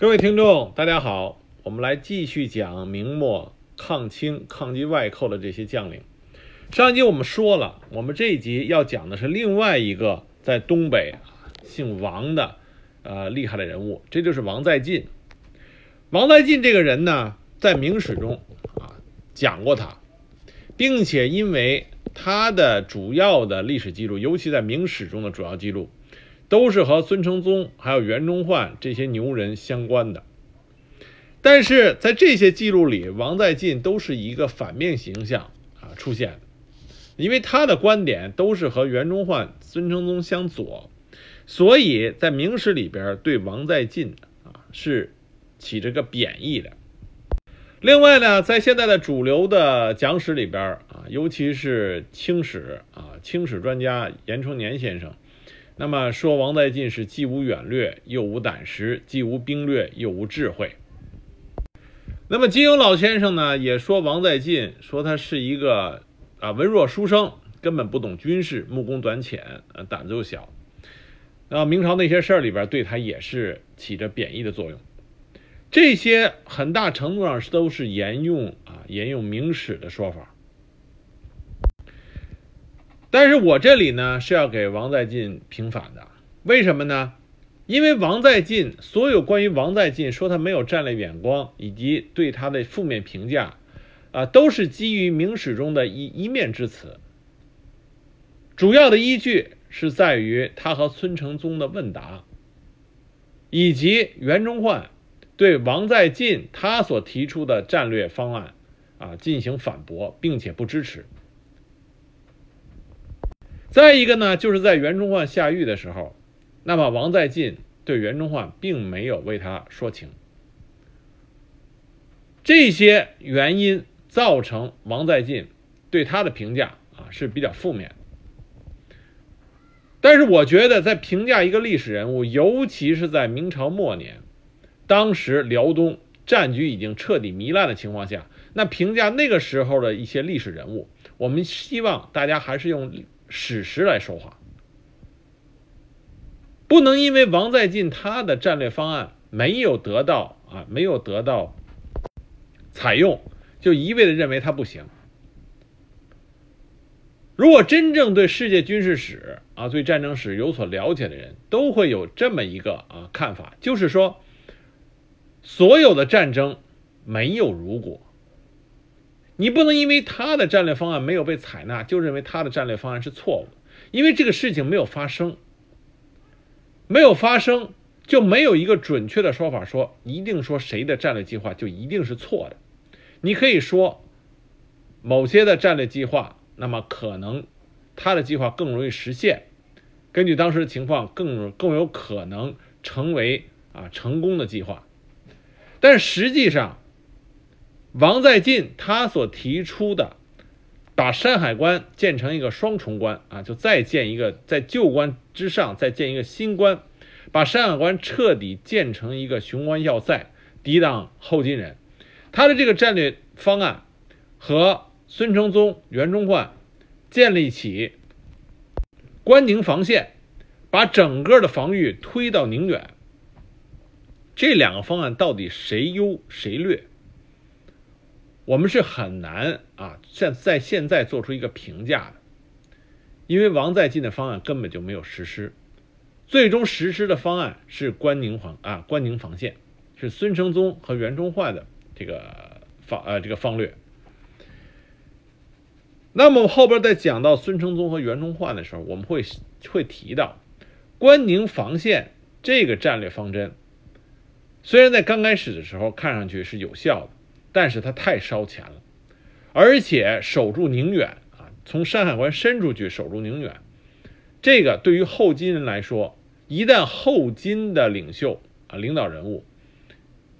各位听众，大家好，我们来继续讲明末抗清、抗击外寇的这些将领。上一集我们说了，我们这一集要讲的是另外一个在东北姓王的呃厉害的人物，这就是王在晋。王在晋这个人呢，在明史中啊讲过他，并且因为他的主要的历史记录，尤其在明史中的主要记录。都是和孙承宗还有袁崇焕这些牛人相关的，但是在这些记录里，王在晋都是一个反面形象啊出现，因为他的观点都是和袁崇焕、孙承宗相左，所以在明史里边对王在晋啊是起这个贬义的。另外呢，在现在的主流的讲史里边啊，尤其是清史啊，清史专家严崇年先生。那么说，王在晋是既无远略，又无胆识；既无兵略，又无智慧。那么金庸老先生呢，也说王在晋，说他是一个啊文弱书生，根本不懂军事，目光短浅，呃胆子又小。那明朝那些事儿里边，对他也是起着贬义的作用。这些很大程度上是都是沿用啊沿用明史的说法。但是我这里呢是要给王在晋平反的，为什么呢？因为王在晋所有关于王在晋说他没有战略眼光，以及对他的负面评价，啊，都是基于明史中的一一面之词。主要的依据是在于他和孙承宗的问答，以及袁崇焕对王在晋他所提出的战略方案，啊，进行反驳，并且不支持。再一个呢，就是在袁崇焕下狱的时候，那么王在晋对袁崇焕并没有为他说情，这些原因造成王在晋对他的评价啊是比较负面。但是我觉得，在评价一个历史人物，尤其是在明朝末年，当时辽东战局已经彻底糜烂的情况下，那评价那个时候的一些历史人物，我们希望大家还是用。史实来说话，不能因为王在晋他的战略方案没有得到啊，没有得到采用，就一味的认为他不行。如果真正对世界军事史啊、对战争史有所了解的人，都会有这么一个啊看法，就是说，所有的战争没有如果。你不能因为他的战略方案没有被采纳，就认为他的战略方案是错误的，因为这个事情没有发生，没有发生就没有一个准确的说法，说一定说谁的战略计划就一定是错的。你可以说某些的战略计划，那么可能他的计划更容易实现，根据当时的情况更更有可能成为啊成功的计划，但实际上。王在晋他所提出的，把山海关建成一个双重关啊，就再建一个在旧关之上再建一个新关，把山海关彻底建成一个雄关要塞，抵挡后金人。他的这个战略方案和孙承宗、袁崇焕建立起关宁防线，把整个的防御推到宁远。这两个方案到底谁优谁劣？我们是很难啊，现在现在做出一个评价的，因为王在晋的方案根本就没有实施，最终实施的方案是关宁防啊关宁防线，是孙承宗和袁崇焕的这个方呃这个方略。那么后边再讲到孙承宗和袁崇焕的时候，我们会会提到关宁防线这个战略方针，虽然在刚开始的时候看上去是有效的。但是他太烧钱了，而且守住宁远啊，从山海关伸出去守住宁远，这个对于后金人来说，一旦后金的领袖啊、领导人物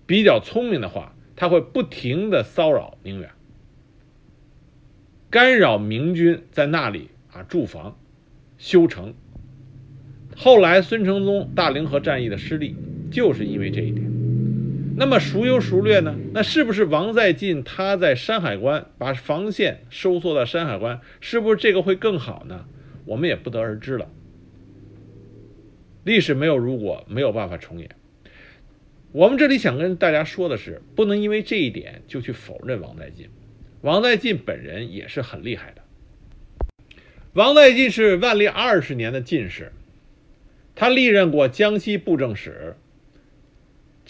比较聪明的话，他会不停的骚扰宁远，干扰明军在那里啊驻防、修城。后来孙承宗大凌河战役的失利，就是因为这一点。那么孰优孰劣呢？那是不是王在晋他在山海关把防线收缩到山海关，是不是这个会更好呢？我们也不得而知了。历史没有如果，没有办法重演。我们这里想跟大家说的是，不能因为这一点就去否认王在晋。王在晋本人也是很厉害的。王在晋是万历二十年的进士，他历任过江西布政使、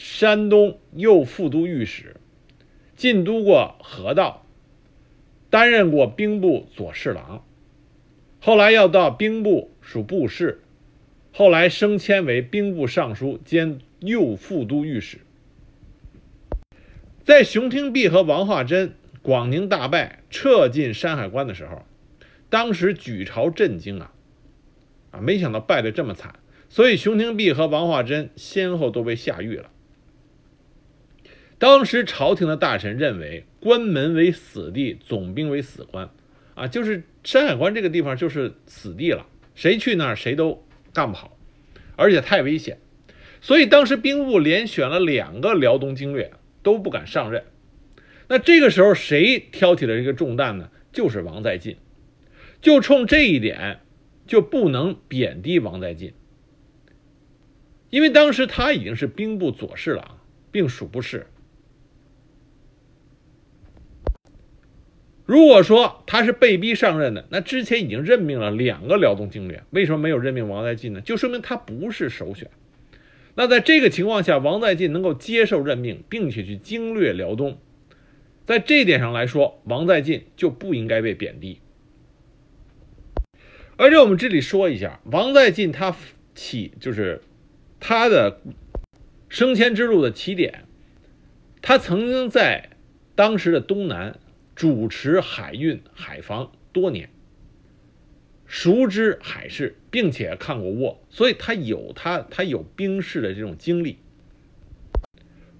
山东右副都御史，进都过河道，担任过兵部左侍郎，后来要到兵部属部事，后来升迁为兵部尚书兼。右副都御史，在熊廷弼和王化贞广宁大败、撤进山海关的时候，当时举朝震惊啊！啊，没想到败得这么惨，所以熊廷弼和王化贞先后都被下狱了。当时朝廷的大臣认为，关门为死地，总兵为死关，啊，就是山海关这个地方就是死地了，谁去那儿谁都干不好，而且太危险。所以当时兵部连选了两个辽东经略，都不敢上任。那这个时候谁挑起了这个重担呢？就是王在晋。就冲这一点，就不能贬低王在晋，因为当时他已经是兵部左侍郎，并属不是。如果说他是被逼上任的，那之前已经任命了两个辽东经略，为什么没有任命王在晋呢？就说明他不是首选。那在这个情况下，王在晋能够接受任命，并且去经略辽东，在这一点上来说，王在晋就不应该被贬低。而且我们这里说一下，王在晋他起就是他的升迁之路的起点，他曾经在当时的东南主持海运海防多年。熟知海事，并且看过倭，所以他有他他有兵事的这种经历，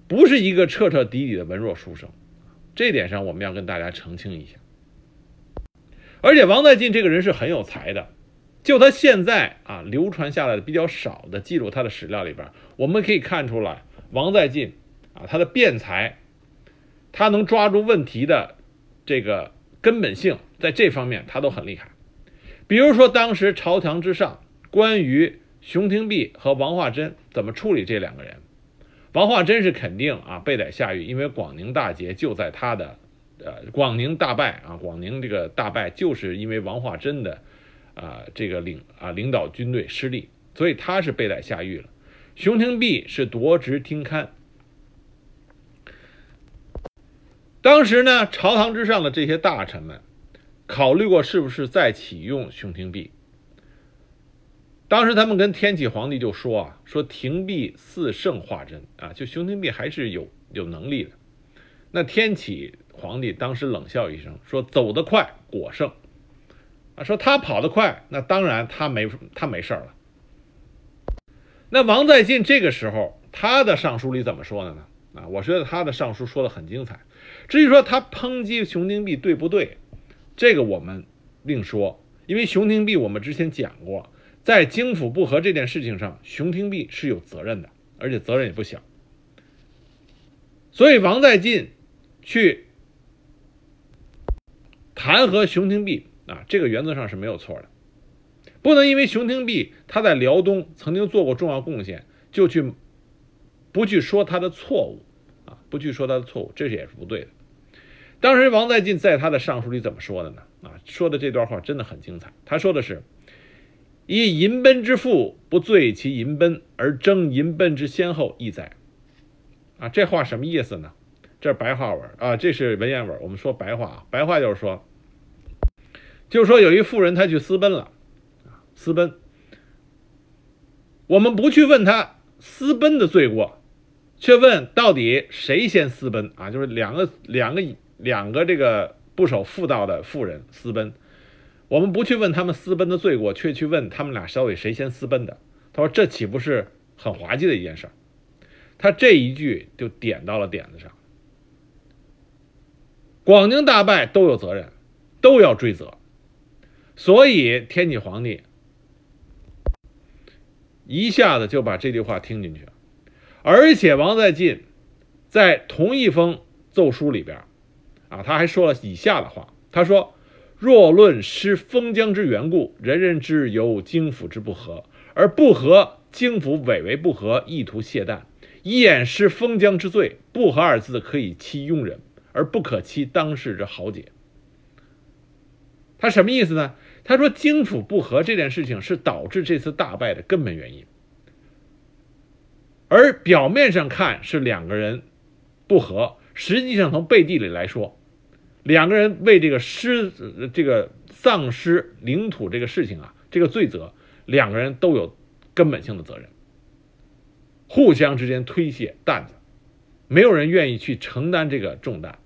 不是一个彻彻底底的文弱书生，这点上我们要跟大家澄清一下。而且王在晋这个人是很有才的，就他现在啊流传下来的比较少的记录他的史料里边，我们可以看出来，王在晋啊他的辩才，他能抓住问题的这个根本性，在这方面他都很厉害。比如说，当时朝堂之上，关于熊廷弼和王化贞怎么处理这两个人，王化贞是肯定啊被逮下狱，因为广宁大捷就在他的，呃，广宁大败啊，广宁这个大败就是因为王化贞的，啊，这个领啊领导军队失利，所以他是被逮下狱了。熊廷弼是夺职听勘。当时呢，朝堂之上的这些大臣们。考虑过是不是再启用熊廷弼？当时他们跟天启皇帝就说啊，说廷弼似圣化真啊，就熊廷弼还是有有能力的。那天启皇帝当时冷笑一声，说走得快果胜啊，说他跑得快，那当然他没他没事了。那王在晋这个时候他的上书里怎么说的呢？啊，我觉得他的上书说的很精彩。至于说他抨击熊廷弼对不对？这个我们另说，因为熊廷弼我们之前讲过，在京府不和这件事情上，熊廷弼是有责任的，而且责任也不小。所以王在进去弹劾熊廷弼啊，这个原则上是没有错的，不能因为熊廷弼他在辽东曾经做过重要贡献，就去不去说他的错误，不去说他的错误，这也是不对的。当时王在晋在他的上书里怎么说的呢？啊，说的这段话真的很精彩。他说的是：“以银奔之父不罪其银奔，而争银奔之先后，亦哉？”啊，这话什么意思呢？这是白话文啊，这是文言文。我们说白话啊，白话就是说，就是说有一妇人她去私奔了，私奔，我们不去问他私奔的罪过，却问到底谁先私奔啊？就是两个两个。两个这个不守妇道的妇人私奔，我们不去问他们私奔的罪过，却去问他们俩到底谁先私奔的。他说：“这岂不是很滑稽的一件事？”他这一句就点到了点子上。广宁大败都有责任，都要追责，所以天启皇帝一下子就把这句话听进去了。而且王在晋在同一封奏书里边。啊，他还说了以下的话。他说：“若论失封疆之缘故，人人知由京府之不和，而不和京府委为不和，意图懈怠，掩饰封疆之罪，不和二字可以欺庸人，而不可欺当世之豪杰。他什么意思呢？他说京府不和这件事情是导致这次大败的根本原因，而表面上看是两个人不和，实际上从背地里来说，两个人为这个失这个丧失领土这个事情啊，这个罪责，两个人都有根本性的责任，互相之间推卸担子，没有人愿意去承担这个重担。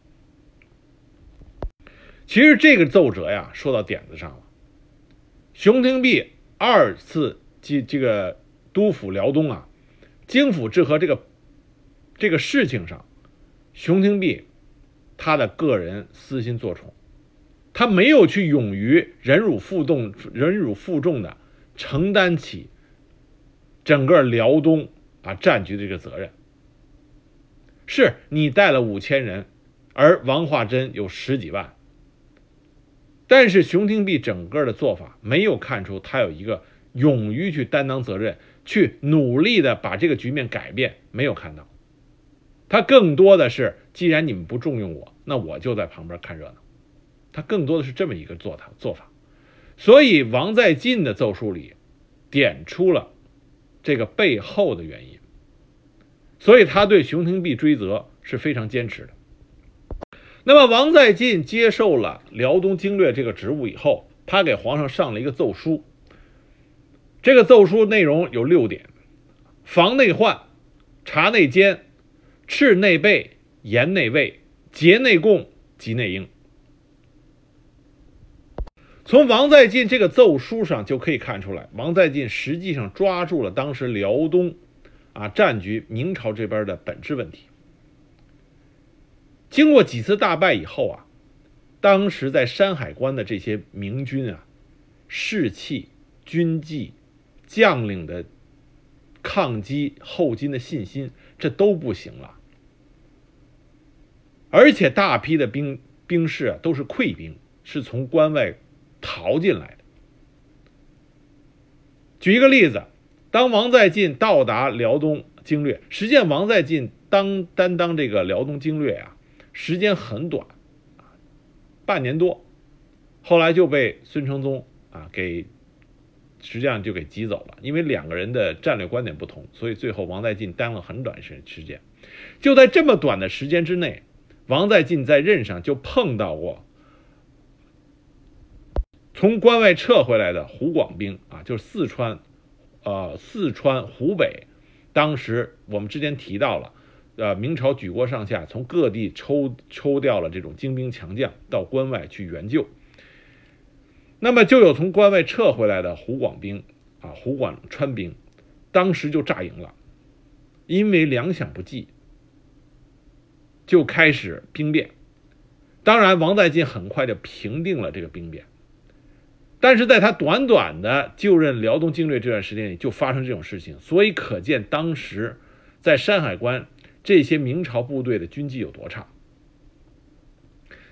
其实这个奏折呀，说到点子上了。熊廷弼二次这这个督抚辽东啊，京府治和这个这个事情上，熊廷弼他的个人私心作崇，他没有去勇于忍辱负重、忍辱负重的承担起整个辽东啊战局的这个责任。是你带了五千人，而王化贞有十几万。但是熊廷弼整个的做法没有看出他有一个勇于去担当责任、去努力的把这个局面改变，没有看到。他更多的是，既然你们不重用我，那我就在旁边看热闹。他更多的是这么一个做他做法。所以王在晋的奏书里点出了这个背后的原因。所以他对熊廷弼追责是非常坚持的。那么王在晋接受了辽东经略这个职务以后，他给皇上上了一个奏书。这个奏书内容有六点：防内患，察内奸，斥内备，严内卫，节内供，及内应。从王在晋这个奏书上就可以看出来，王在晋实际上抓住了当时辽东啊战局明朝这边的本质问题。经过几次大败以后啊，当时在山海关的这些明军啊，士气、军纪、将领的抗击后金的信心，这都不行了。而且大批的兵兵士啊，都是溃兵，是从关外逃进来的。举一个例子，当王在晋到达辽东经略，实际上王在晋当担当这个辽东经略啊。时间很短，半年多，后来就被孙承宗啊给，实际上就给挤走了。因为两个人的战略观点不同，所以最后王在晋当了很短时时间。就在这么短的时间之内，王在晋在任上就碰到过从关外撤回来的湖广兵啊，就是四川，呃，四川、湖北，当时我们之前提到了。呃，明朝举国上下从各地抽抽调了这种精兵强将到关外去援救，那么就有从关外撤回来的湖广兵啊，湖广川兵，当时就炸营了，因为粮饷不济，就开始兵变。当然，王在晋很快就平定了这个兵变，但是在他短短的就任辽东经略这段时间里，就发生这种事情，所以可见当时在山海关。这些明朝部队的军纪有多差？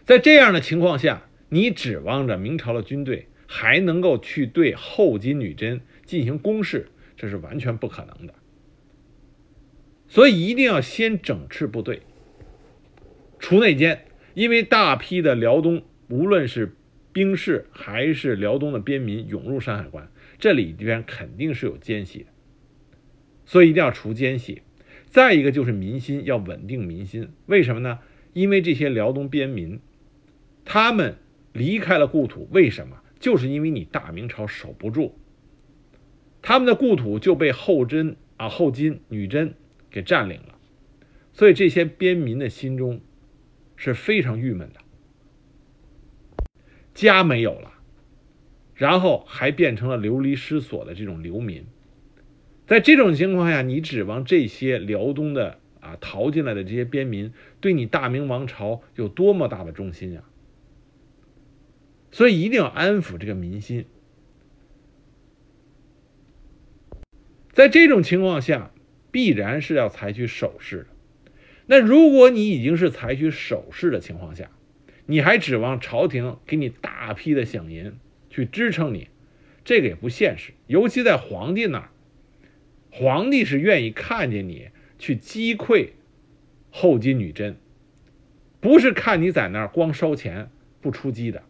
在这样的情况下，你指望着明朝的军队还能够去对后金女真进行攻势，这是完全不可能的。所以一定要先整治部队，除内奸。因为大批的辽东，无论是兵士还是辽东的边民涌入山海关，这里边肯定是有奸细的，所以一定要除奸细。再一个就是民心要稳定民心，为什么呢？因为这些辽东边民，他们离开了故土，为什么？就是因为你大明朝守不住，他们的故土就被后真啊后金女真给占领了，所以这些边民的心中是非常郁闷的，家没有了，然后还变成了流离失所的这种流民。在这种情况下，你指望这些辽东的啊逃进来的这些边民对你大明王朝有多么大的忠心啊？所以一定要安抚这个民心。在这种情况下，必然是要采取守势的。那如果你已经是采取守势的情况下，你还指望朝廷给你大批的饷银去支撑你，这个也不现实。尤其在皇帝那儿。皇帝是愿意看见你去击溃后金女真，不是看你在那儿光烧钱不出击的。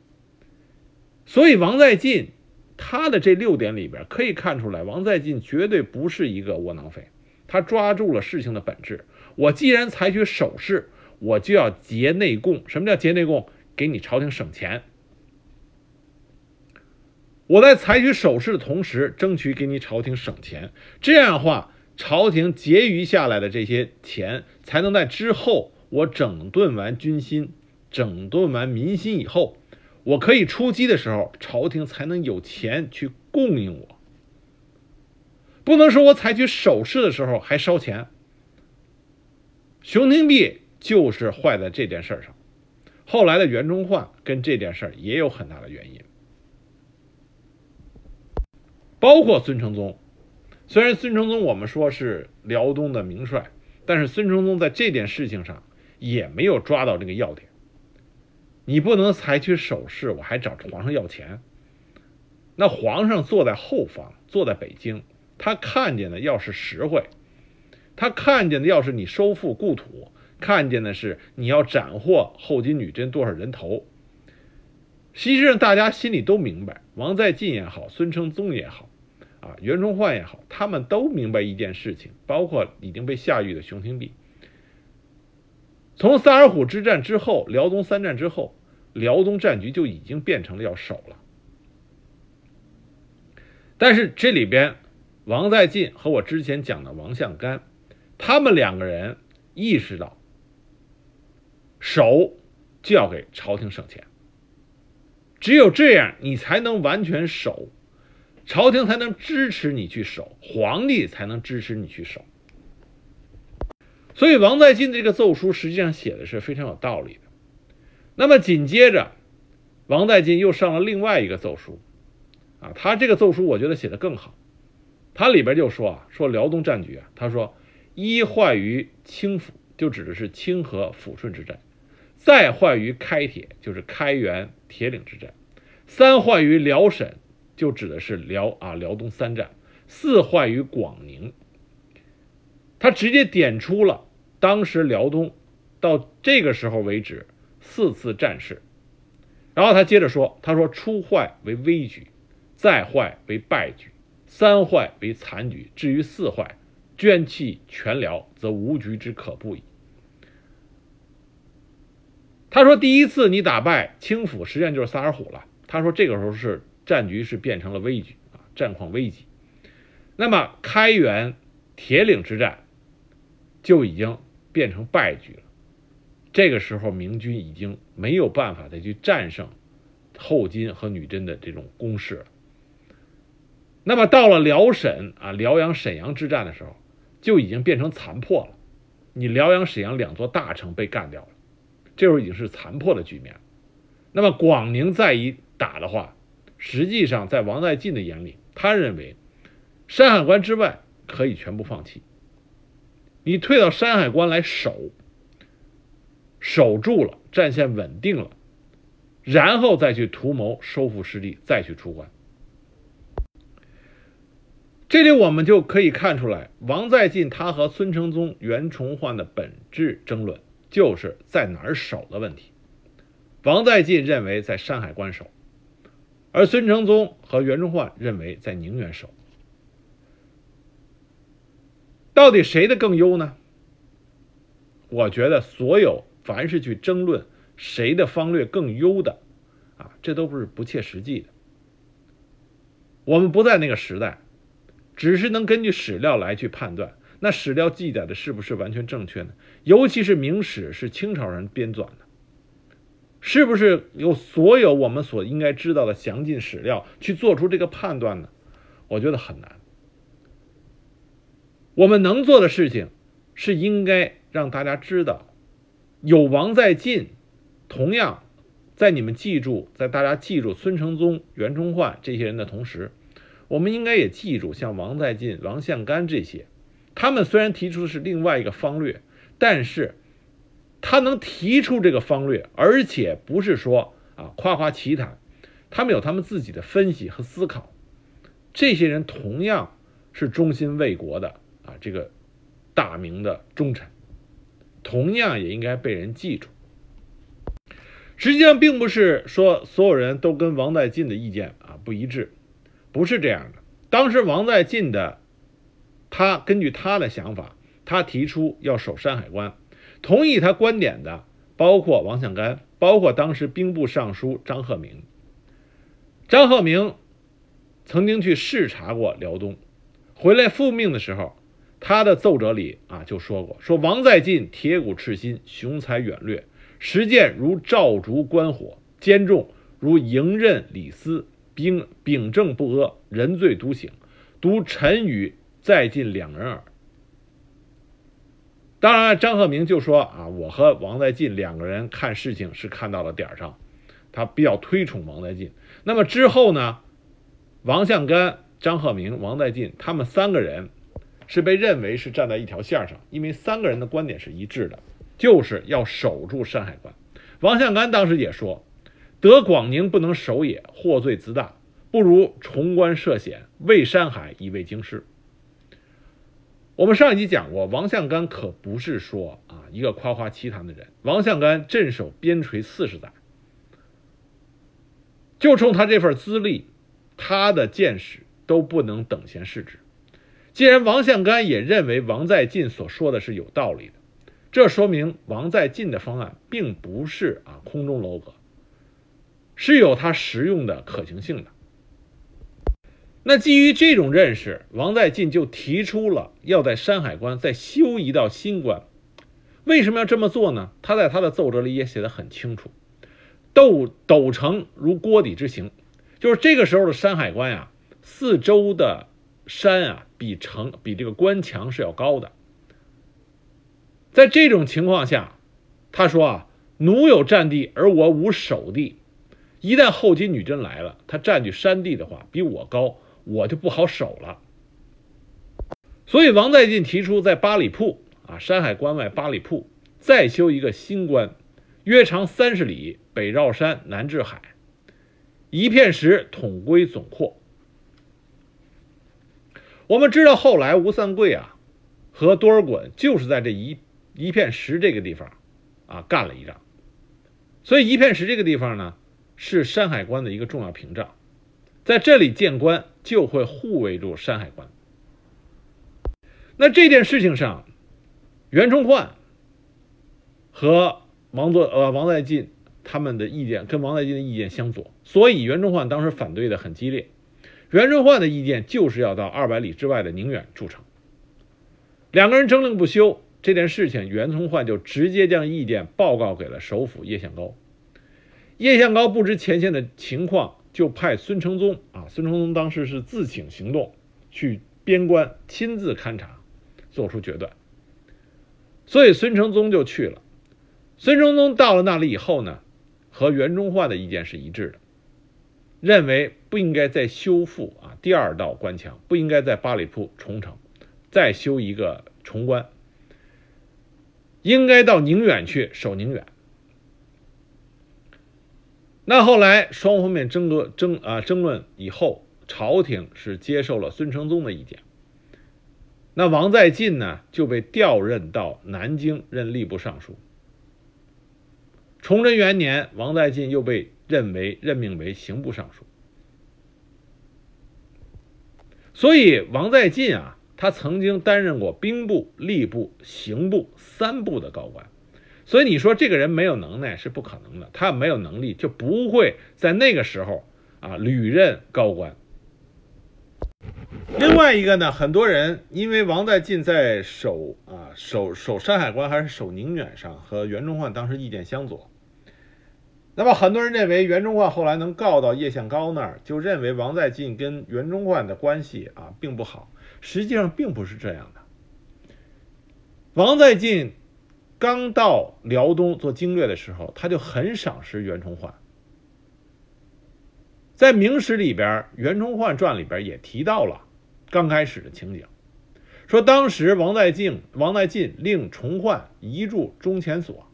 所以王在晋他的这六点里边可以看出来，王在晋绝对不是一个窝囊废，他抓住了事情的本质。我既然采取守势，我就要结内供。什么叫结内供？给你朝廷省钱。我在采取守势的同时，争取给你朝廷省钱。这样的话，朝廷结余下来的这些钱，才能在之后我整顿完军心、整顿完民心以后，我可以出击的时候，朝廷才能有钱去供应我。不能说我采取守势的时候还烧钱。熊廷弼就是坏在这件事上，后来的袁崇焕跟这件事也有很大的原因。包括孙承宗，虽然孙承宗我们说是辽东的名帅，但是孙承宗在这件事情上也没有抓到这个要点。你不能采取守势，我还找皇上要钱。那皇上坐在后方，坐在北京，他看见的要是实惠，他看见的要是你收复故土，看见的是你要斩获后金女真多少人头。实际上，大家心里都明白，王在晋也好，孙承宗也好。啊，袁崇焕也好，他们都明白一件事情，包括已经被下狱的熊廷弼。从萨尔浒之战之后，辽东三战之后，辽东战局就已经变成了要守了。但是这里边，王在晋和我之前讲的王向干，他们两个人意识到，守就要给朝廷省钱，只有这样，你才能完全守。朝廷才能支持你去守，皇帝才能支持你去守。所以王在晋的这个奏书实际上写的是非常有道理的。那么紧接着，王在晋又上了另外一个奏书，啊，他这个奏书我觉得写的更好。他里边就说啊，说辽东战局啊，他说一坏于清府，就指的是清河抚顺之战；再坏于开铁，就是开原铁岭之战；三坏于辽沈。就指的是辽啊，辽东三战，四坏于广宁。他直接点出了当时辽东到这个时候为止四次战事，然后他接着说：“他说初坏为危局，再坏为败局，三坏为残局，至于四坏，捐弃全辽，则无局之可不矣。”他说：“第一次你打败清府，实际上就是萨尔浒了。”他说：“这个时候是。”战局是变成了危局啊，战况危急。那么开原、铁岭之战就已经变成败局了。这个时候，明军已经没有办法再去战胜后金和女真的这种攻势了。那么到了辽沈啊，辽阳、沈阳之战的时候，就已经变成残破了。你辽阳、沈阳两座大城被干掉了，这时候已经是残破的局面。那么广宁再一打的话，实际上，在王在晋的眼里，他认为山海关之外可以全部放弃。你退到山海关来守，守住了，战线稳定了，然后再去图谋收复失地，再去出关。这里我们就可以看出来，王在晋他和孙承宗、袁崇焕的本质争论，就是在哪儿守的问题。王在晋认为在山海关守。而孙承宗和袁崇焕认为在宁远守，到底谁的更优呢？我觉得所有凡是去争论谁的方略更优的，啊，这都不是不切实际的。我们不在那个时代，只是能根据史料来去判断，那史料记载的是不是完全正确呢？尤其是明史是清朝人编纂的。是不是有所有我们所应该知道的详尽史料去做出这个判断呢？我觉得很难。我们能做的事情是应该让大家知道，有王在晋。同样，在你们记住，在大家记住孙承宗、袁崇焕这些人的同时，我们应该也记住像王在晋、王向干这些。他们虽然提出的是另外一个方略，但是。他能提出这个方略，而且不是说啊夸夸其谈，他们有他们自己的分析和思考。这些人同样是忠心为国的啊，这个大明的忠臣，同样也应该被人记住。实际上，并不是说所有人都跟王在晋的意见啊不一致，不是这样的。当时王在晋的他根据他的想法，他提出要守山海关，同意他观点的包括王向干，包括当时兵部尚书张鹤鸣。张鹤鸣曾经去视察过辽东，回来复命的时候，他的奏折里啊就说过：说王在晋铁骨赤心，雄才远略。实践如照烛观火，坚重如迎刃李斯，秉秉正不阿，人罪独醒，独臣与在晋两人耳。当然，张鹤鸣就说啊，我和王在晋两个人看事情是看到了点上，他比较推崇王在晋。那么之后呢，王向干、张鹤鸣、王在晋他们三个人是被认为是站在一条线上，因为三个人的观点是一致的。就是要守住山海关。王向干当时也说：“得广宁不能守也，获罪自大，不如重关涉险，为山海，以卫京师。”我们上一集讲过，王向干可不是说啊一个夸夸其谈的人。王向干镇守边陲四十载，就冲他这份资历，他的见识都不能等闲视之。既然王向干也认为王在晋所说的是有道理的。这说明王在晋的方案并不是啊空中楼阁，是有它实用的可行性的。那基于这种认识，王在晋就提出了要在山海关再修一道新关。为什么要这么做呢？他在他的奏折里也写得很清楚：“斗斗城如锅底之形，就是这个时候的山海关呀，四周的山啊比城比这个关墙是要高的。”在这种情况下，他说啊，奴有占地，而我无守地。一旦后金女真来了，他占据山地的话，比我高，我就不好守了。所以王在晋提出，在八里铺啊，山海关外八里铺再修一个新关，约长三十里，北绕山，南至海，一片石统归总括。我们知道，后来吴三桂啊和多尔衮就是在这一。一片石这个地方，啊，干了一仗，所以一片石这个地方呢，是山海关的一个重要屏障，在这里建关就会护卫住山海关。那这件事情上，袁崇焕和王作呃王在晋他们的意见跟王在晋的意见相左，所以袁崇焕当时反对的很激烈。袁崇焕的意见就是要到二百里之外的宁远筑城，两个人争论不休。这件事情，袁崇焕就直接将意见报告给了首辅叶向高。叶向高不知前线的情况，就派孙承宗啊，孙承宗当时是自请行动，去边关亲自勘察，做出决断。所以孙承宗就去了。孙承宗到了那里以后呢，和袁崇焕的意见是一致的，认为不应该再修复啊第二道关墙，不应该在八里铺重城，再修一个重关。应该到宁远去守宁远。那后来双方面争论争啊争论以后，朝廷是接受了孙承宗的意见。那王在晋呢就被调任到南京任吏部尚书。崇祯元年，王在晋又被任为任命为刑部尚书。所以王在晋啊。他曾经担任过兵部、吏部、刑部三部的高官，所以你说这个人没有能耐是不可能的。他没有能力，就不会在那个时候啊屡任高官。另外一个呢，很多人因为王在晋在守啊守守山海关还是守宁远上和袁崇焕当时意见相左，那么很多人认为袁崇焕后来能告到叶向高那儿，就认为王在晋跟袁崇焕的关系啊并不好。实际上并不是这样的。王在晋刚到辽东做经略的时候，他就很赏识袁崇焕。在《明史》里边，《袁崇焕传》里边也提到了刚开始的情景，说当时王在晋王在晋令崇焕移驻中前所，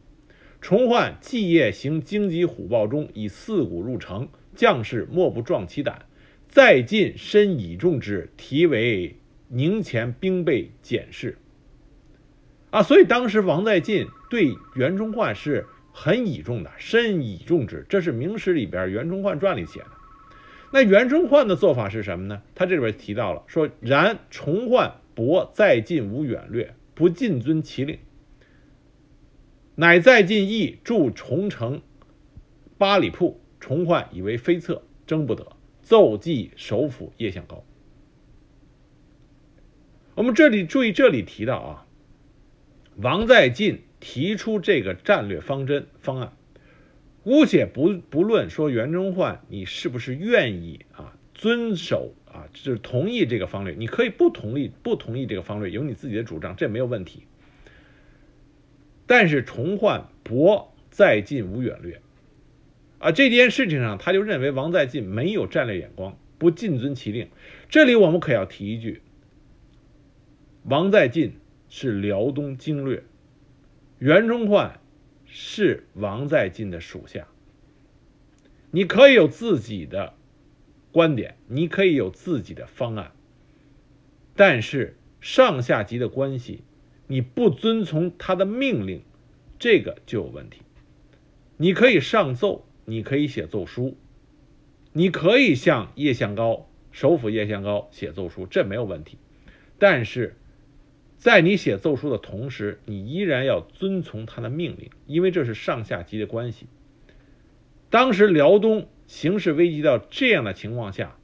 崇焕继夜行荆棘虎豹中，以四股入城，将士莫不壮其胆。在晋身倚重之，题为。宁前兵备检视，啊，所以当时王在晋对袁崇焕是很倚重的，深倚重之。这是明史里边《袁崇焕传》里写的。那袁崇焕的做法是什么呢？他这里边提到了说：“然崇焕博在晋无远略，不尽遵其令，乃在晋邑筑重城八里铺。重焕以为非策，争不得，奏记首辅叶向高。”我们这里注意，这里提到啊，王在晋提出这个战略方针方案，姑且不不论说袁崇焕你是不是愿意啊遵守啊，就是同意这个方略，你可以不同意不同意这个方略，有你自己的主张，这没有问题。但是崇焕博在晋无远略，啊，这件事情上他就认为王在晋没有战略眼光，不尽遵其令。这里我们可要提一句。王在进是辽东经略，袁崇焕是王在进的属下。你可以有自己的观点，你可以有自己的方案，但是上下级的关系，你不遵从他的命令，这个就有问题。你可以上奏，你可以写奏书，你可以向叶向高首辅叶向高写奏书，这没有问题，但是。在你写奏书的同时，你依然要遵从他的命令，因为这是上下级的关系。当时辽东形势危急到这样的情况下，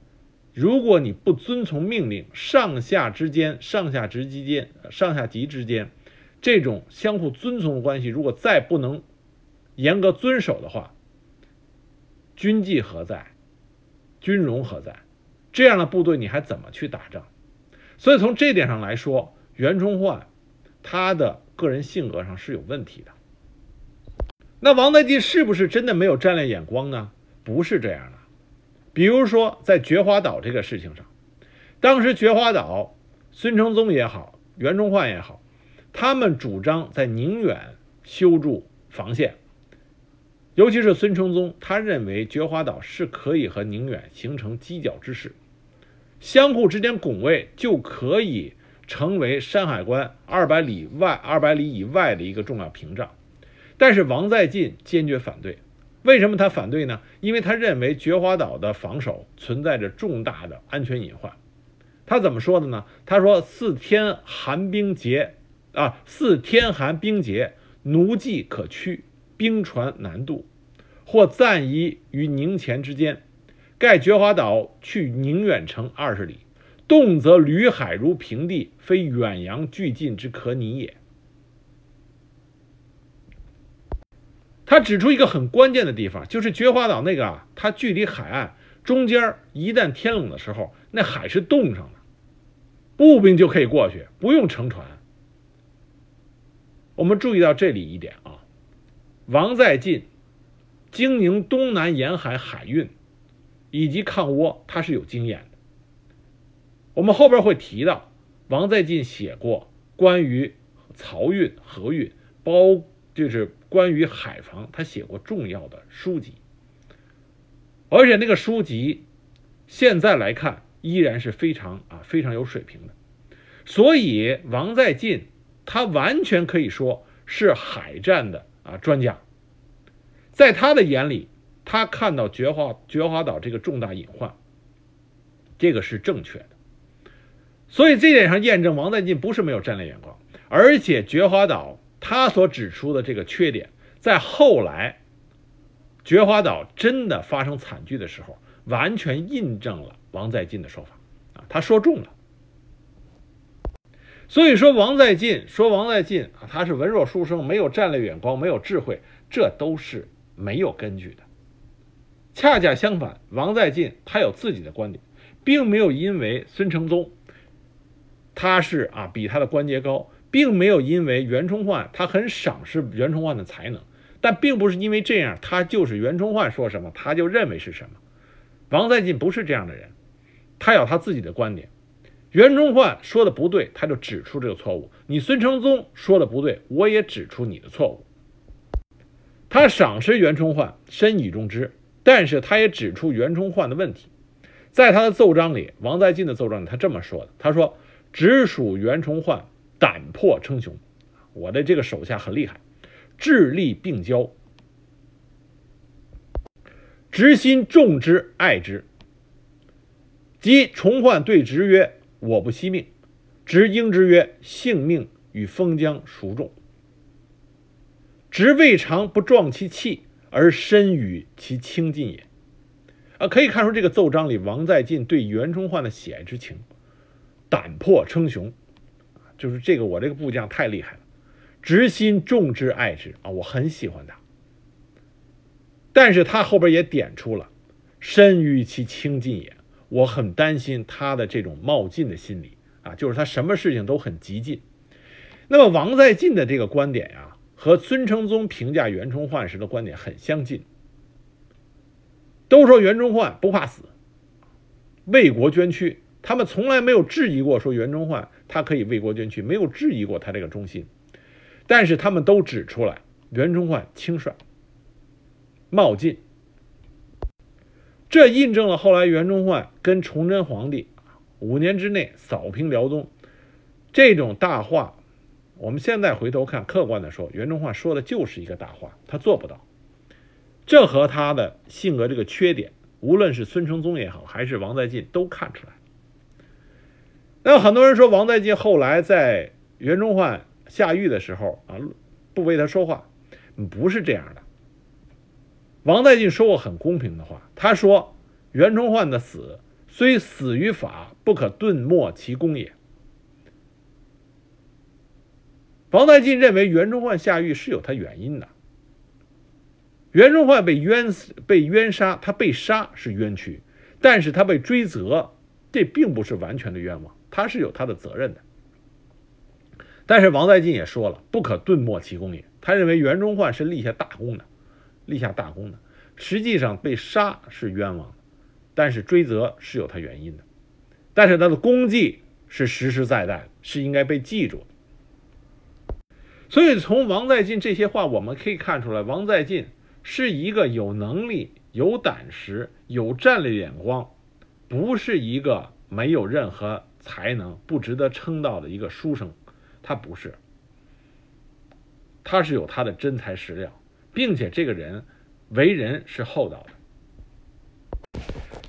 如果你不遵从命令，上下之间、上下级之间、上下级之间这种相互遵从的关系，如果再不能严格遵守的话，军纪何在？军容何在？这样的部队你还怎么去打仗？所以从这点上来说。袁崇焕，他的个人性格上是有问题的。那王在晋是不是真的没有战略眼光呢？不是这样的。比如说在菊花岛这个事情上，当时菊花岛，孙承宗也好，袁崇焕也好，他们主张在宁远修筑防线，尤其是孙承宗，他认为菊花岛是可以和宁远形成犄角之势，相互之间拱卫就可以。成为山海关二百里外、二百里以外的一个重要屏障，但是王在晋坚决反对。为什么他反对呢？因为他认为菊花岛的防守存在着重大的安全隐患。他怎么说的呢？他说：“四天寒冰结，啊，四天寒冰结，奴迹可驱，冰船难渡，或暂移于宁前之间。盖菊花岛去宁远城二十里。”动则履海如平地，非远洋俱进之可拟也。他指出一个很关键的地方，就是觉华岛那个啊，它距离海岸中间，一旦天冷的时候，那海是冻上的，步兵就可以过去，不用乘船。我们注意到这里一点啊，王在晋经营东南沿海海运以及抗倭，他是有经验的。我们后边会提到，王在晋写过关于漕运、河运，包就是关于海防，他写过重要的书籍。而且那个书籍，现在来看依然是非常啊非常有水平的。所以王在晋他完全可以说是海战的啊专家。在他的眼里，他看到绝华绝华岛这个重大隐患，这个是正确的。所以这点上验证王在晋不是没有战略眼光，而且绝华岛他所指出的这个缺点，在后来菊花岛真的发生惨剧的时候，完全印证了王在晋的说法啊，他说中了。所以说王在晋说王在晋啊，他是文弱书生，没有战略眼光，没有智慧，这都是没有根据的。恰恰相反，王在晋他有自己的观点，并没有因为孙承宗。他是啊，比他的官阶高，并没有因为袁崇焕他很赏识袁崇焕的才能，但并不是因为这样，他就是袁崇焕说什么他就认为是什么。王在晋不是这样的人，他有他自己的观点。袁崇焕说的不对，他就指出这个错误。你孙承宗说的不对，我也指出你的错误。他赏识袁崇焕，深以重之，但是他也指出袁崇焕的问题。在他的奏章里，王在晋的奏章里，他这么说的，他说。直属袁崇焕胆魄称雄，我的这个手下很厉害，智力并交，直心重之爱之。即重焕对直曰：“我不惜命。”直应之曰：“性命与封疆孰重？”直未尝不壮其气，而身与其轻近也。啊，可以看出这个奏章里王在晋对袁崇焕的喜爱之情，胆魄称雄，就是这个我这个部将太厉害了，直心重之爱之啊，我很喜欢他。但是他后边也点出了身与其轻近也，我很担心他的这种冒进的心理啊，就是他什么事情都很激进。那么王在晋的这个观点呀，和孙承宗评价袁崇焕时的观点很相近。都说袁崇焕不怕死，为国捐躯，他们从来没有质疑过说袁崇焕他可以为国捐躯，没有质疑过他这个忠心，但是他们都指出来袁崇焕轻率、冒进，这印证了后来袁崇焕跟崇祯皇帝五年之内扫平辽东这种大话，我们现在回头看，客观的说，袁崇焕说的就是一个大话，他做不到。这和他的性格这个缺点，无论是孙承宗也好，还是王在晋都看出来。那很多人说王在晋后来在袁崇焕下狱的时候啊，不为他说话，不是这样的。王在晋说过很公平的话，他说袁崇焕的死虽死于法，不可顿没其功也。王在晋认为袁崇焕下狱是有他原因的。袁崇焕被冤死、被冤杀，他被杀是冤屈，但是他被追责，这并不是完全的冤枉，他是有他的责任的。但是王在晋也说了，不可顿没其功也。他认为袁崇焕是立下大功的，立下大功的，实际上被杀是冤枉的，但是追责是有他原因的，但是他的功绩是实实在在的，是应该被记住的。所以从王在晋这些话，我们可以看出来，王在晋。是一个有能力、有胆识、有战略眼光，不是一个没有任何才能、不值得称道的一个书生，他不是，他是有他的真材实料，并且这个人为人是厚道的。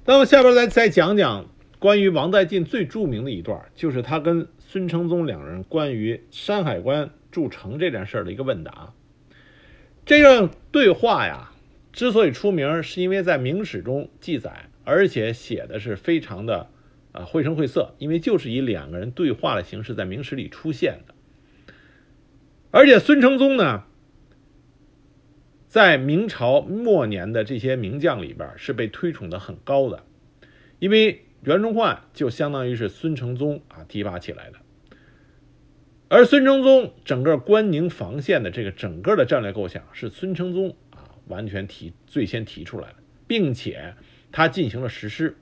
那么下边再再讲讲关于王在晋最著名的一段，就是他跟孙承宗两人关于山海关筑城这件事的一个问答。这段对话呀，之所以出名，是因为在明史中记载，而且写的是非常的啊绘声绘色，因为就是以两个人对话的形式在明史里出现的。而且孙承宗呢，在明朝末年的这些名将里边是被推崇的很高的，因为袁崇焕就相当于是孙承宗啊提拔起来的。而孙承宗整个关宁防线的这个整个的战略构想是孙承宗啊完全提最先提出来的，并且他进行了实施。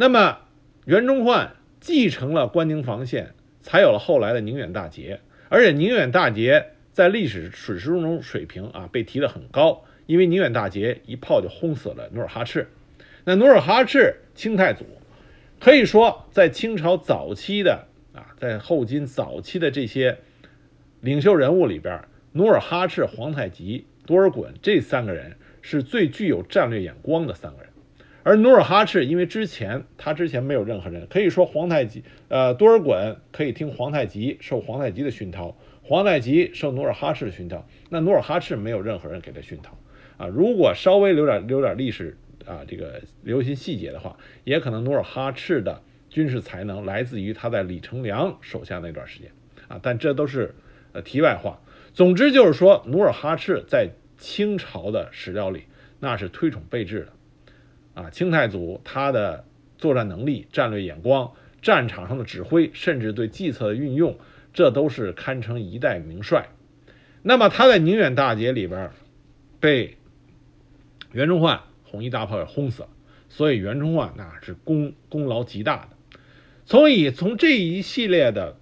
那么袁崇焕继承了关宁防线，才有了后来的宁远大捷。而且宁远大捷在历史史书中水平啊被提得很高，因为宁远大捷一炮就轰死了努尔哈赤。那努尔哈赤清太祖可以说在清朝早期的。啊，在后金早期的这些领袖人物里边，努尔哈赤、皇太极、多尔衮这三个人是最具有战略眼光的三个人。而努尔哈赤，因为之前他之前没有任何人，可以说皇太极、呃多尔衮可以听皇太极，受皇太极的熏陶；皇太极受努尔哈赤的熏陶。那努尔哈赤没有任何人给他熏陶啊。如果稍微留点留点历史啊，这个留心细节的话，也可能努尔哈赤的。军事才能来自于他在李成梁手下那段时间啊，但这都是呃题外话。总之就是说，努尔哈赤在清朝的史料里那是推崇备至的啊。清太祖他的作战能力、战略眼光、战场上的指挥，甚至对计策的运用，这都是堪称一代名帅。那么他在宁远大捷里边被袁崇焕红衣大炮给轰死了，所以袁崇焕那是功功劳极大的。从以从这一系列的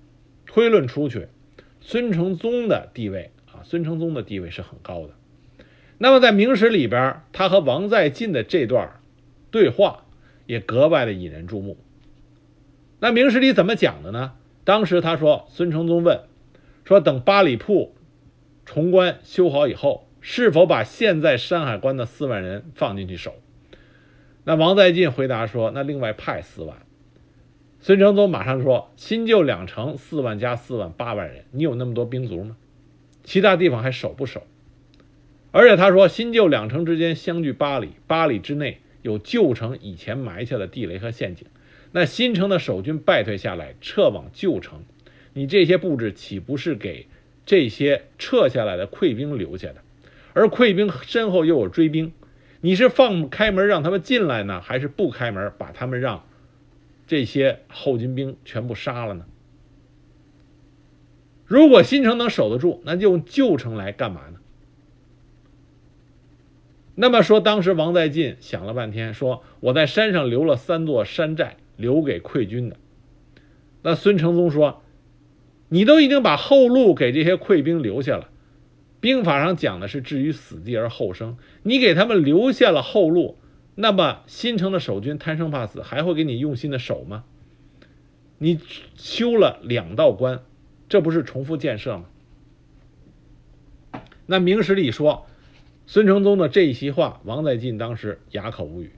推论出去，孙承宗的地位啊，孙承宗的地位是很高的。那么在明史里边，他和王在晋的这段对话也格外的引人注目。那明史里怎么讲的呢？当时他说，孙承宗问说等八里铺重关修好以后，是否把现在山海关的四万人放进去守？那王在晋回答说：“那另外派四万。”孙承宗马上说：“新旧两城四万加四万八万人，你有那么多兵卒吗？其他地方还守不守？而且他说，新旧两城之间相距八里，八里之内有旧城以前埋下的地雷和陷阱。那新城的守军败退下来，撤往旧城，你这些布置岂不是给这些撤下来的溃兵留下的？而溃兵身后又有追兵，你是放开门让他们进来呢，还是不开门把他们让？”这些后金兵全部杀了呢？如果新城能守得住，那就用旧城来干嘛呢？那么说，当时王在晋想了半天，说我在山上留了三座山寨，留给溃军的。那孙承宗说：“你都已经把后路给这些溃兵留下了，兵法上讲的是置于死地而后生，你给他们留下了后路。”那么新城的守军贪生怕死，还会给你用心的守吗？你修了两道关，这不是重复建设吗？那明史里说，孙承宗的这一席话，王在晋当时哑口无语。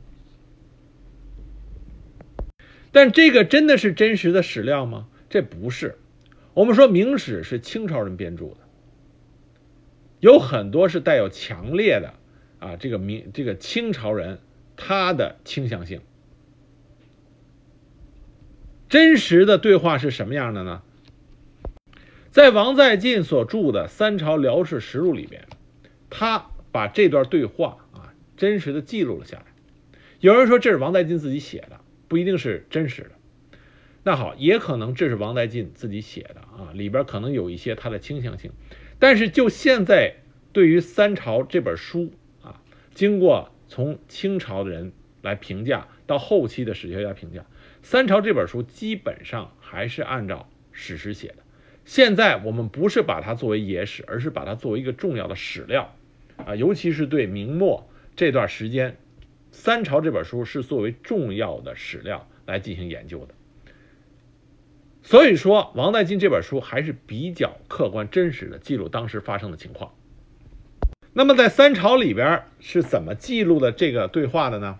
但这个真的是真实的史料吗？这不是。我们说明史是清朝人编著的，有很多是带有强烈的啊，这个明这个清朝人。他的倾向性，真实的对话是什么样的呢？在王在晋所著的《三朝辽史实录》里边，他把这段对话啊真实的记录了下来。有人说这是王在晋自己写的，不一定是真实的。那好，也可能这是王在晋自己写的啊，里边可能有一些他的倾向性。但是就现在对于《三朝》这本书啊，经过。从清朝的人来评价，到后期的史学家评价，《三朝》这本书基本上还是按照史实写的。现在我们不是把它作为野史，而是把它作为一个重要的史料，啊，尤其是对明末这段时间，《三朝》这本书是作为重要的史料来进行研究的。所以说，王代金这本书还是比较客观真实的记录当时发生的情况。那么在三朝里边是怎么记录的这个对话的呢？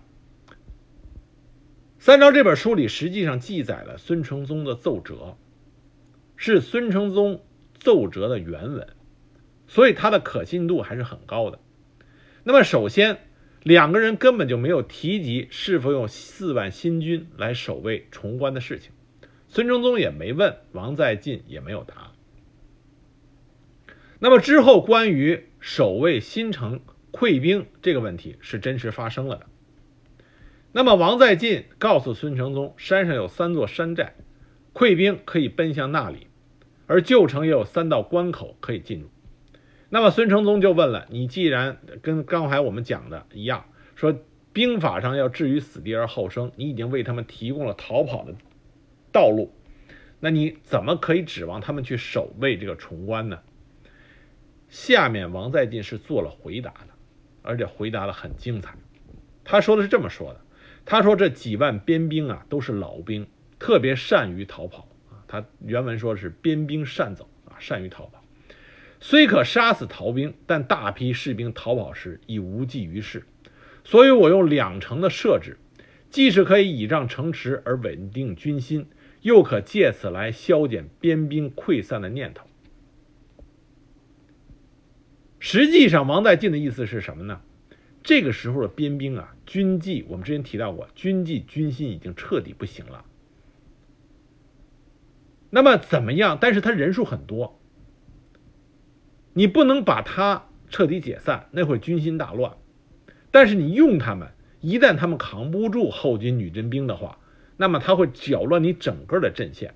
三朝这本书里实际上记载了孙承宗的奏折，是孙承宗奏折的原文，所以它的可信度还是很高的。那么首先，两个人根本就没有提及是否用四万新军来守卫重关的事情，孙承宗也没问，王在晋也没有答。那么之后关于。守卫新城溃兵这个问题是真实发生了的。那么王在晋告诉孙承宗，山上有三座山寨，溃兵可以奔向那里，而旧城也有三道关口可以进入。那么孙承宗就问了：你既然跟刚才我们讲的一样，说兵法上要置于死地而后生，你已经为他们提供了逃跑的道路，那你怎么可以指望他们去守卫这个重关呢？下面王在晋是做了回答的，而且回答的很精彩。他说的是这么说的：“他说这几万边兵啊，都是老兵，特别善于逃跑啊。他原文说的是边兵善走啊，善于逃跑。虽可杀死逃兵，但大批士兵逃跑时已无济于事。所以我用两城的设置，既是可以倚仗城池而稳定军心，又可借此来消减边兵溃散的念头。”实际上，王在晋的意思是什么呢？这个时候的边兵啊，军纪我们之前提到过，军纪军心已经彻底不行了。那么怎么样？但是他人数很多，你不能把他彻底解散，那会军心大乱。但是你用他们，一旦他们扛不住后金女真兵的话，那么他会搅乱你整个的阵线。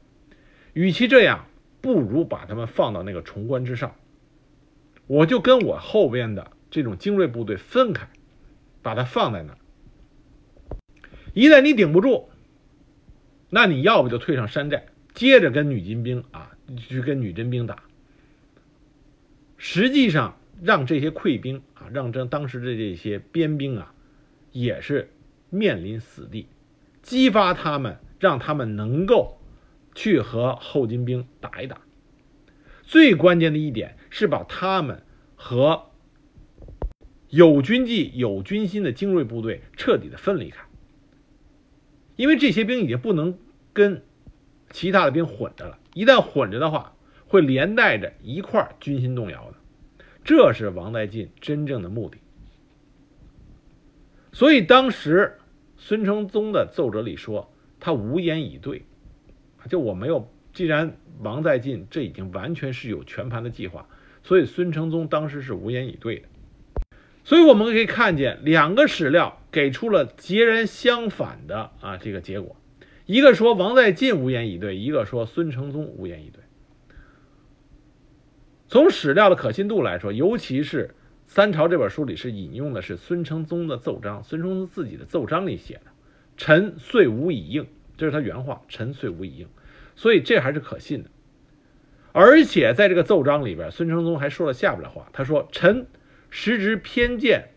与其这样，不如把他们放到那个重关之上。我就跟我后边的这种精锐部队分开，把它放在那儿。一旦你顶不住，那你要不就退上山寨，接着跟女金兵啊去跟女真兵打。实际上，让这些溃兵啊，让这当时的这些边兵啊，也是面临死地，激发他们，让他们能够去和后金兵打一打。最关键的一点是把他们和有军纪、有军心的精锐部队彻底的分离开，因为这些兵已经不能跟其他的兵混着了，一旦混着的话，会连带着一块军心动摇的。这是王在晋真正的目的。所以当时孙承宗的奏折里说，他无言以对，就我没有，既然王在晋这已经完全是有全盘的计划，所以孙承宗当时是无言以对的。所以我们可以看见，两个史料给出了截然相反的啊这个结果，一个说王在晋无言以对，一个说孙承宗无言以对。从史料的可信度来说，尤其是《三朝》这本书里是引用的是孙承宗的奏章，孙承宗自己的奏章里写的“臣遂无以应”，这是他原话，“臣遂无以应”，所以这还是可信的。而且在这个奏章里边，孙承宗还说了下边的话，他说：“臣。”时值偏见，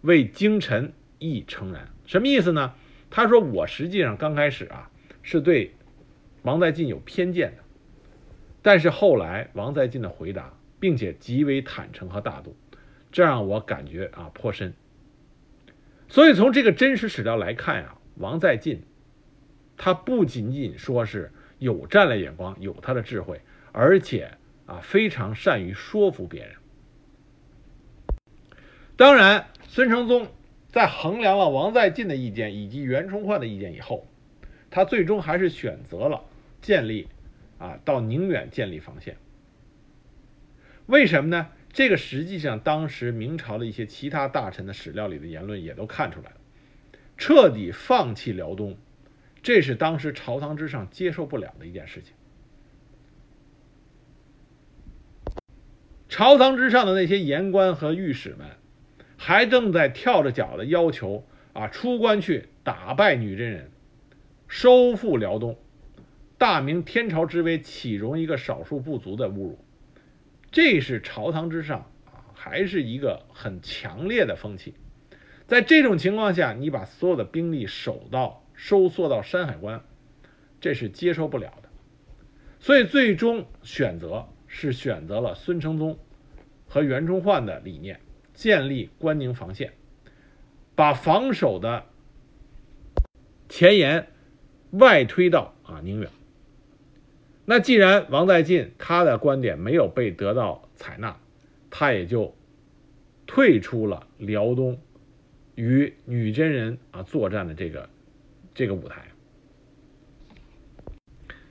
为京臣亦诚然。什么意思呢？他说我实际上刚开始啊是对王在晋有偏见的，但是后来王在晋的回答，并且极为坦诚和大度，这让我感觉啊颇深。所以从这个真实史料来看呀，王在晋他不仅仅说是有战略眼光，有他的智慧，而且啊非常善于说服别人。当然，孙承宗在衡量了王在晋的意见以及袁崇焕的意见以后，他最终还是选择了建立啊到宁远建立防线。为什么呢？这个实际上当时明朝的一些其他大臣的史料里的言论也都看出来了，彻底放弃辽东，这是当时朝堂之上接受不了的一件事情。朝堂之上的那些言官和御史们。还正在跳着脚的要求啊，出关去打败女真人，收复辽东，大明天朝之威岂容一个少数部族的侮辱？这是朝堂之上啊，还是一个很强烈的风气。在这种情况下，你把所有的兵力守到收缩到山海关，这是接受不了的。所以最终选择是选择了孙承宗和袁崇焕的理念。建立关宁防线，把防守的前沿外推到啊宁远。那既然王在晋他的观点没有被得到采纳，他也就退出了辽东与女真人啊作战的这个这个舞台，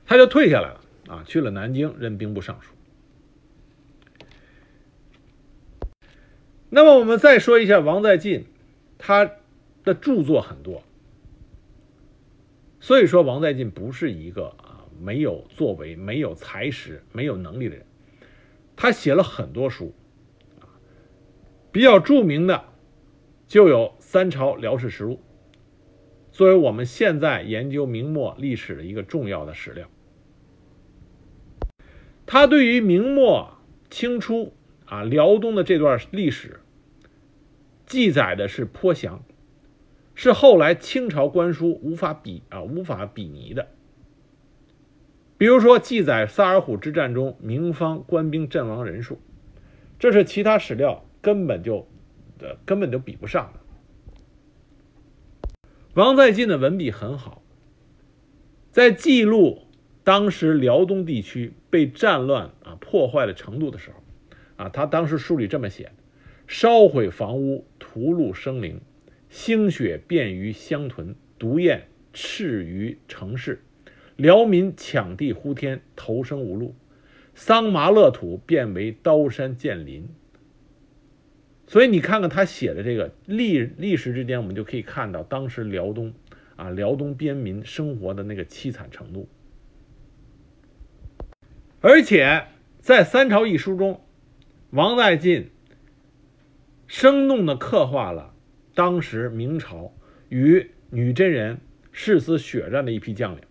他就退下来了啊，去了南京任兵部尚书。那么我们再说一下王在晋，他的著作很多，所以说王在晋不是一个没有作为、没有才识、没有能力的人，他写了很多书，比较著名的就有《三朝辽史实录》，作为我们现在研究明末历史的一个重要的史料，他对于明末清初。啊，辽东的这段历史记载的是颇详，是后来清朝官书无法比啊无法比拟的。比如说，记载萨尔浒之战中明方官兵阵亡人数，这是其他史料根本就呃根本就比不上的。王在晋的文笔很好，在记录当时辽东地区被战乱啊破坏的程度的时候。啊，他当时书里这么写：烧毁房屋，屠戮生灵，腥血遍于乡屯，毒焰炽于城市，辽民抢地呼天，投生无路，桑麻乐土变为刀山剑林。所以你看看他写的这个历历史之间，我们就可以看到当时辽东啊，辽东边民生活的那个凄惨程度。而且在《三朝》一书中。王在晋生动的刻画了当时明朝与女真人誓死血战的一批将领。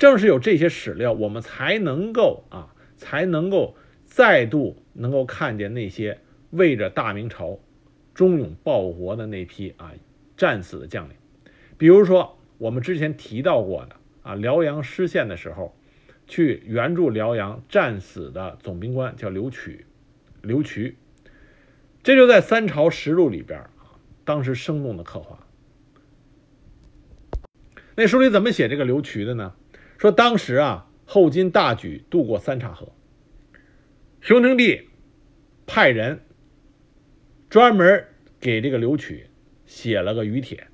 正是有这些史料，我们才能够啊，才能够再度能够看见那些为着大明朝忠勇报国的那批啊战死的将领。比如说，我们之前提到过的啊，辽阳失陷的时候，去援助辽阳战死的总兵官叫刘渠，刘渠，这就在《三朝实录》里边，当时生动的刻画。那书里怎么写这个刘渠的呢？说当时啊，后金大举渡过三岔河，熊廷弼派人专门给这个刘曲写了个谕帖。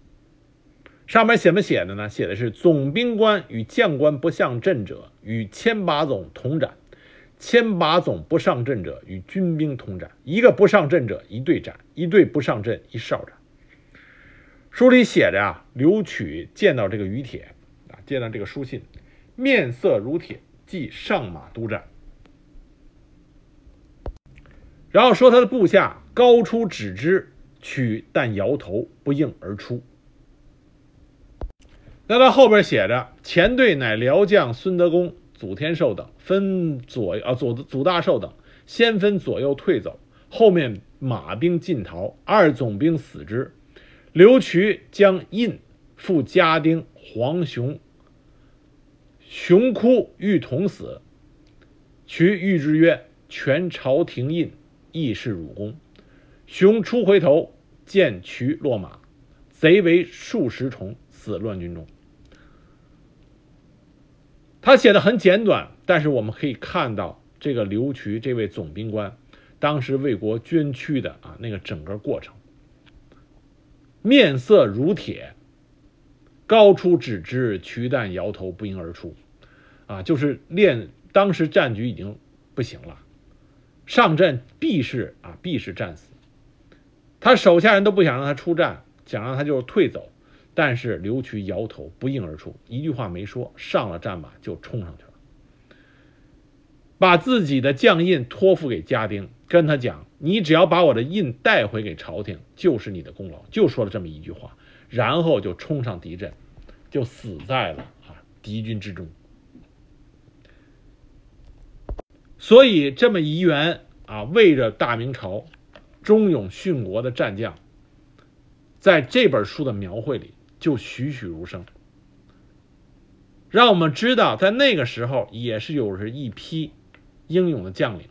上面怎么写的呢？写的是总兵官与将官不上阵者，与千把总同斩；千把总不上阵者，与军兵同斩。一个不上阵者，一队斩；一队不上阵，一哨斩。书里写着啊，刘曲见到这个谕帖啊，见到这个书信，面色如铁，即上马督战。然后说他的部下高出指之，取但摇头不应而出。那他后边写着：“前队乃辽将孙德公、祖天寿等分左啊，祖祖大寿等先分左右退走，后面马兵尽逃，二总兵死之。刘渠将印赴家丁、黄雄、熊哭欲同死。渠谕之曰：‘全朝廷印亦是汝公。’熊初回头见渠落马，贼为数十重，死乱军中。”他写的很简短，但是我们可以看到这个刘渠这位总兵官当时为国捐躯的啊那个整个过程，面色如铁，高出指之，渠弹摇头不应而出，啊，就是练当时战局已经不行了，上阵必是啊必是战死，他手下人都不想让他出战，想让他就是退走。但是刘渠摇头不应而出，一句话没说，上了战马就冲上去了，把自己的将印托付给家丁，跟他讲：“你只要把我的印带回给朝廷，就是你的功劳。”就说了这么一句话，然后就冲上敌阵，就死在了啊敌军之中。所以这么一员啊为着大明朝忠勇殉国的战将，在这本书的描绘里。就栩栩如生，让我们知道，在那个时候也是有着一批英勇的将领，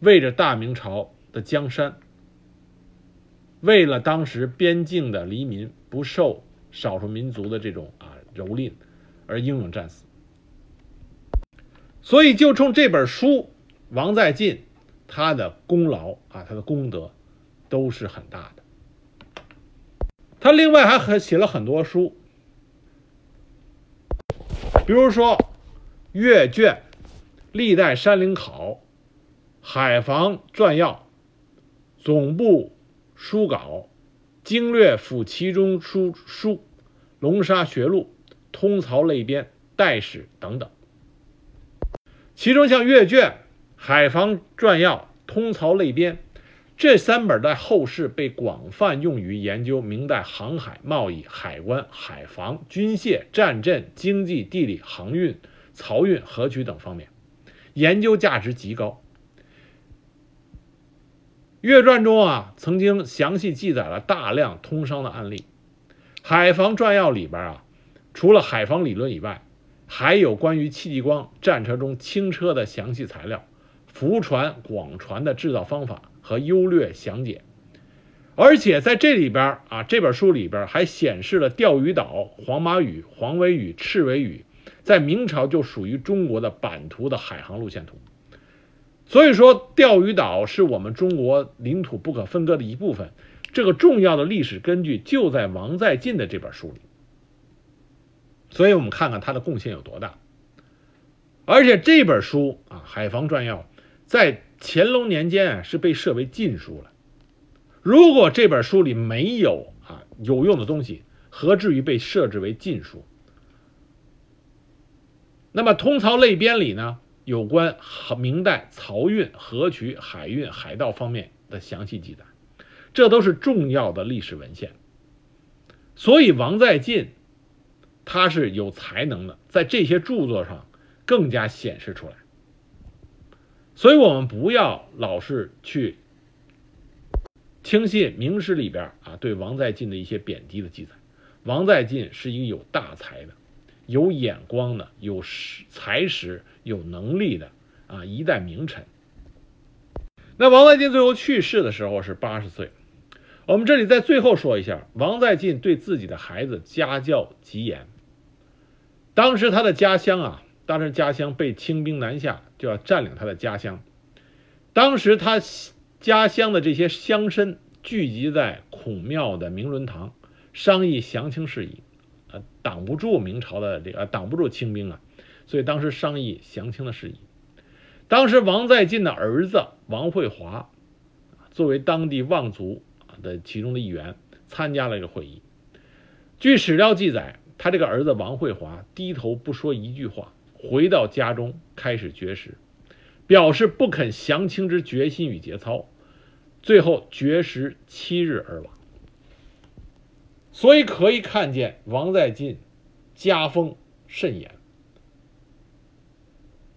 为着大明朝的江山，为了当时边境的黎民不受少数民族的这种啊蹂躏而英勇战死。所以，就冲这本书，王在晋他的功劳啊，他的功德都是很大的。他另外还很写了很多书，比如说《阅卷》《历代山陵考》《海防传要》《总部书稿》《经略府其中书书》《龙沙学录》《通曹类编》《代史》等等。其中像《阅卷》《海防传要》《通曹类编》。这三本在后世被广泛用于研究明代航海、贸易、海关、海防、军械、战阵、经济、地理、航运、漕运、河渠等方面，研究价值极高。《阅传》中啊，曾经详细记载了大量通商的案例，《海防传要》里边啊，除了海防理论以外，还有关于戚继光战车中轻车的详细材料，浮船、广船的制造方法。和优劣详解，而且在这里边啊，这本书里边还显示了钓鱼岛、黄马屿、黄尾屿、赤尾屿，在明朝就属于中国的版图的海航路线图。所以说，钓鱼岛是我们中国领土不可分割的一部分。这个重要的历史根据就在王在晋的这本书里。所以我们看看他的贡献有多大。而且这本书啊，《海防传要》在。乾隆年间啊，是被设为禁书了。如果这本书里没有啊有用的东西，何至于被设置为禁书？那么《通漕类编》里呢，有关明代漕运、河渠、海运、海盗方面的详细记载，这都是重要的历史文献。所以王在晋他是有才能的，在这些著作上更加显示出来。所以，我们不要老是去轻信明史里边啊对王在晋的一些贬低的记载。王在晋是一个有大才的，有眼光的、有识才识、有能力的啊一代名臣。那王在晋最后去世的时候是八十岁。我们这里在最后说一下，王在晋对自己的孩子家教极严。当时他的家乡啊，当时家乡被清兵南下，就要占领他的家乡。当时他家乡的这些乡绅聚集在孔庙的明伦堂，商议降清事宜。呃，挡不住明朝的这个，挡不住清兵啊，所以当时商议降清的事宜。当时王在晋的儿子王惠华，作为当地望族。的其中的一员参加了这个会议。据史料记载，他这个儿子王惠华低头不说一句话，回到家中开始绝食，表示不肯降清之决心与节操。最后绝食七日而亡。所以可以看见王在晋家风甚严，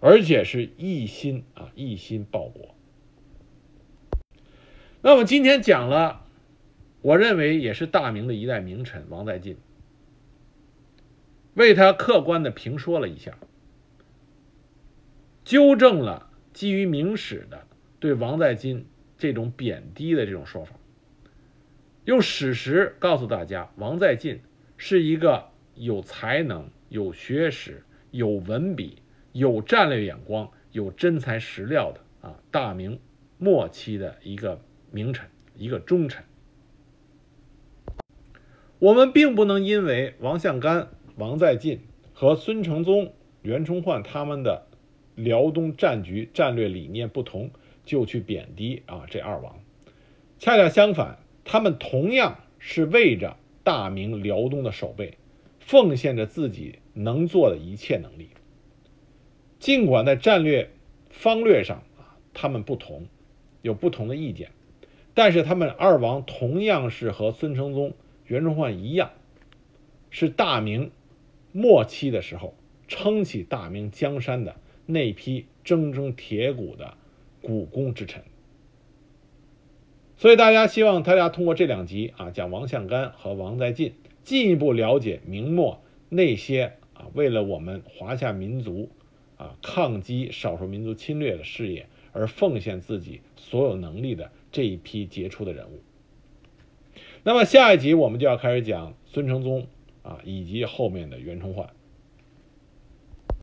而且是一心啊一心报国。那么今天讲了。我认为也是大明的一代名臣王在晋，为他客观的评说了一下，纠正了基于明史的对王在晋这种贬低的这种说法，用史实告诉大家，王在晋是一个有才能、有学识、有文笔、有战略眼光、有真材实料的啊大明末期的一个名臣，一个忠臣。我们并不能因为王向干、王在晋和孙承宗、袁崇焕他们的辽东战局战略理念不同，就去贬低啊这二王。恰恰相反，他们同样是为着大明辽东的守备，奉献着自己能做的一切能力。尽管在战略方略上啊，他们不同，有不同的意见，但是他们二王同样是和孙承宗。袁崇焕一样，是大明末期的时候撑起大明江山的那批铮铮铁骨的股肱之臣。所以大家希望大家通过这两集啊，讲王向干和王在晋，进一步了解明末那些啊为了我们华夏民族啊抗击少数民族侵略的事业而奉献自己所有能力的这一批杰出的人物。那么下一集我们就要开始讲孙承宗啊，以及后面的袁崇焕。